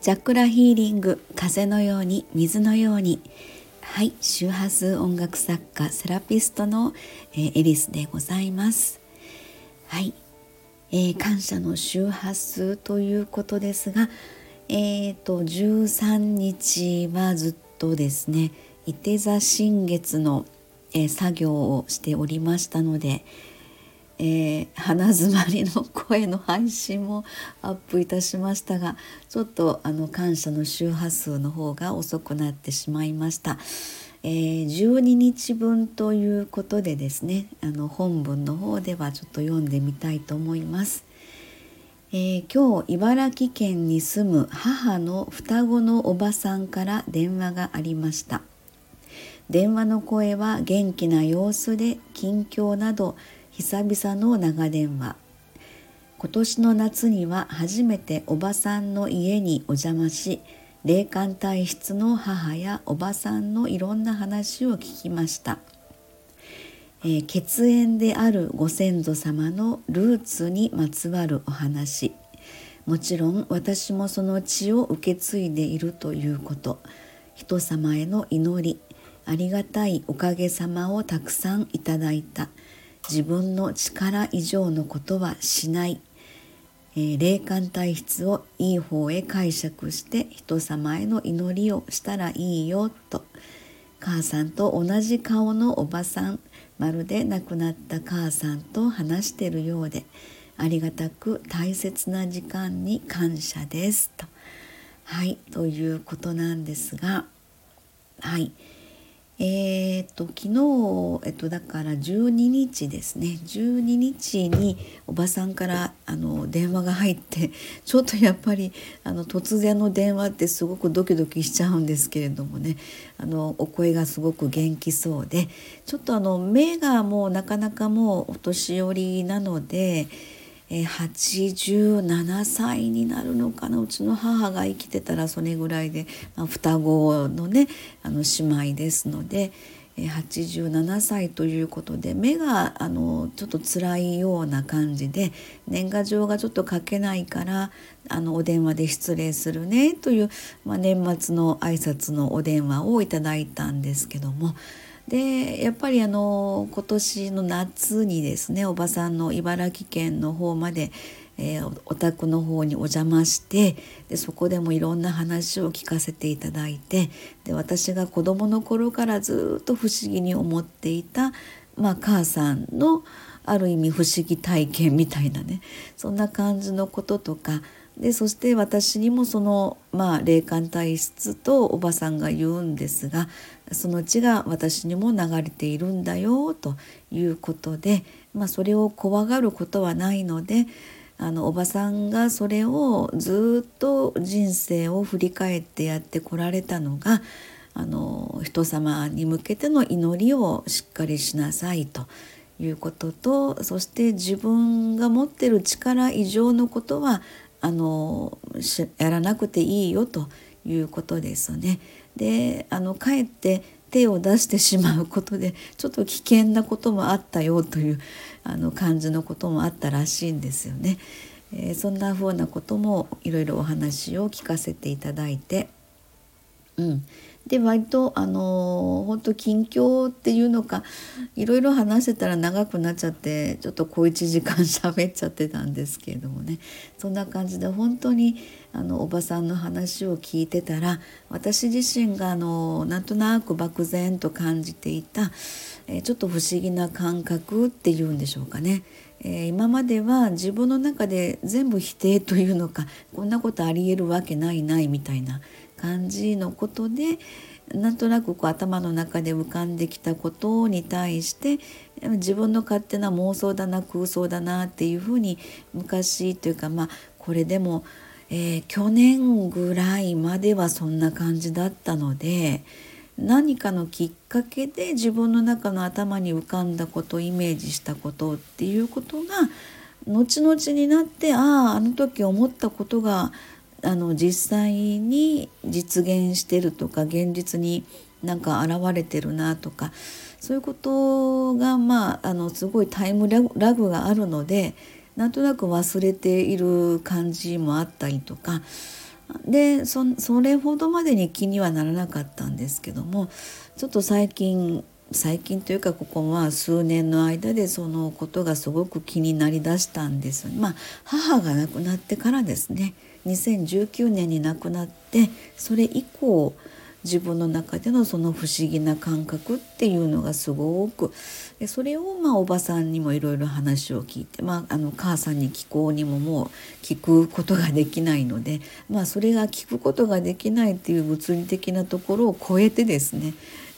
チャクラヒーリング風のように水のように。はい周波数音楽作家セラピストの、えー、エリスでございます。はい、えー、感謝の周波数ということですがえーと13日はずっとですね伊手座新月の、え、作業をしておりましたので、えー、鼻づまりの声の配信もアップいたしましたがちょっとあの感謝の周波数の方が遅くなってしまいました。えー、12日分ということでですねあの本文の方ではちょっと読んでみたいと思います。えー、今日茨城県に住む母の双子のおばさんから電話がありました電話の声は元気な様子で近況など久々の長電話。今年の夏には初めておばさんの家にお邪魔し霊感体質の母やおばさんのいろんな話を聞きました、えー、血縁であるご先祖様のルーツにまつわるお話。もちろん私もその血を受け継いでいるということ。人様への祈りありがたいおかげさまをたくさんいただいた。自分の力以上のことはしない、えー、霊感体質をいい方へ解釈して人様への祈りをしたらいいよと母さんと同じ顔のおばさんまるで亡くなった母さんと話してるようでありがたく大切な時間に感謝ですと。はいということなんですがはい。えー、っと昨日、えっと、だから12日ですね12日におばさんからあの電話が入ってちょっとやっぱりあの突然の電話ってすごくドキドキしちゃうんですけれどもねあのお声がすごく元気そうでちょっとあの目がもうなかなかもうお年寄りなので。え87歳になるのかな？うちの母が生きてたらそれぐらいで、まあ、双子のねあの姉妹ですので、え87歳ということで目があのちょっと辛いような感じで年賀状がちょっと書けないからあのお電話で失礼するねという、まあ、年末の挨拶のお電話をいただいたんですけども。でやっぱりあの今年の夏にですねおばさんの茨城県の方まで、えー、お宅の方にお邪魔してでそこでもいろんな話を聞かせていただいてで私が子どもの頃からずっと不思議に思っていた、まあ、母さんのある意味不思議体験みたいなねそんな感じのこととかでそして私にもその、まあ、霊感体質とおばさんが言うんですがその血が私にも流れているんだよということで、まあ、それを怖がることはないのであのおばさんがそれをずっと人生を振り返ってやってこられたのがあの人様に向けての祈りをしっかりしなさいということとそして自分が持ってる力以上のことはあのやらなくていいよということですよね。であのかえって手を出してしまうことでちょっと危険なこともあったよというあの感じのこともあったらしいんですよね。えー、そんなふうなこともいろいろお話を聞かせていただいて、うん、で割とあの本当近況っていうのかいろいろ話せたら長くなっちゃってちょっと小1時間喋っちゃってたんですけれどもね そんな感じで本当にあのおばさんの話を聞いてたら私自身があのなんとなく漠然と感じていた、え、ちょっと不思議な感覚っていうんでしょうかね。え、今までは自分の中で全部否定というのかこんなことありえるわけないないみたいな感じのことでなんとなくこう頭の中で浮かんできたことに対して自分の勝手な妄想だな空想だなっていうふうに昔というかまあこれでも、えー、去年ぐらいまではそんな感じだったので何かのきっかけで自分の中の頭に浮かんだことイメージしたことっていうことが後々になってあああの時思ったことがあの実際に実現してるとか現実になんか現れてるなとかそういうことがまああのすごいタイムラグがあるのでなんとなく忘れている感じもあったりとかでそれほどまでに気にはならなかったんですけどもちょっと最近最近というかここは数年の間でそのことがすごく気になりだしたんです。まあ母が亡くなってからですね2019年に亡くなってそれ以降自分の中でのその不思議な感覚っていうのがすごくそれをまあおばさんにもいろいろ話を聞いて、まあ、あの母さんに聞こうにももう聞くことができないので、まあ、それが聞くことができないっていう物理的なところを超えてですね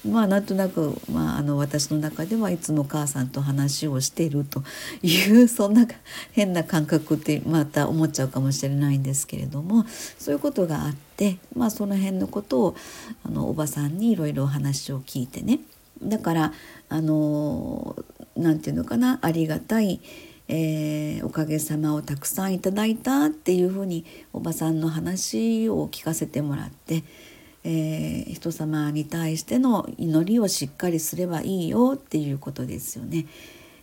まあなんとなく、まあ、あの私の中ではいつも母さんと話をしているというそんな変な感覚ってまた思っちゃうかもしれないんですけれどもそういうことがあって、まあ、その辺のことをあのおばさんにいろいろ話を聞いてね。だからあのなんていうのかなありがたいえー、おかげさまをたくさんいただいたっていうふうにおばさんの話を聞かせてもらってえー、人様に対しての祈りをしっかりすればいいよっていうことですよね。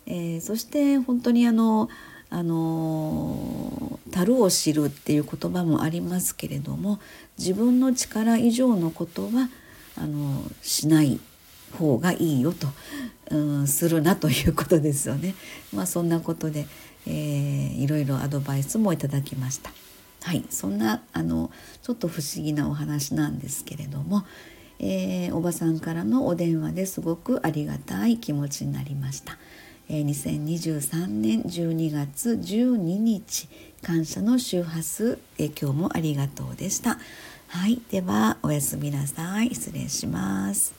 えー、そして本当にあのあの樽を知るっていう言葉もありますけれども自分の力以上のことはあのしない方がいいよと、うん、するなということですよね。まあ、そんなことで、えー、いろいろアドバイスもいただきました。はいそんなあのちょっと不思議なお話なんですけれども、えー、おばさんからのお電話ですごくありがたい気持ちになりました。えー、2023年12月12日感謝の周波数、えー、今日もありがとうでした。はい、ではおやすみなさい。失礼します。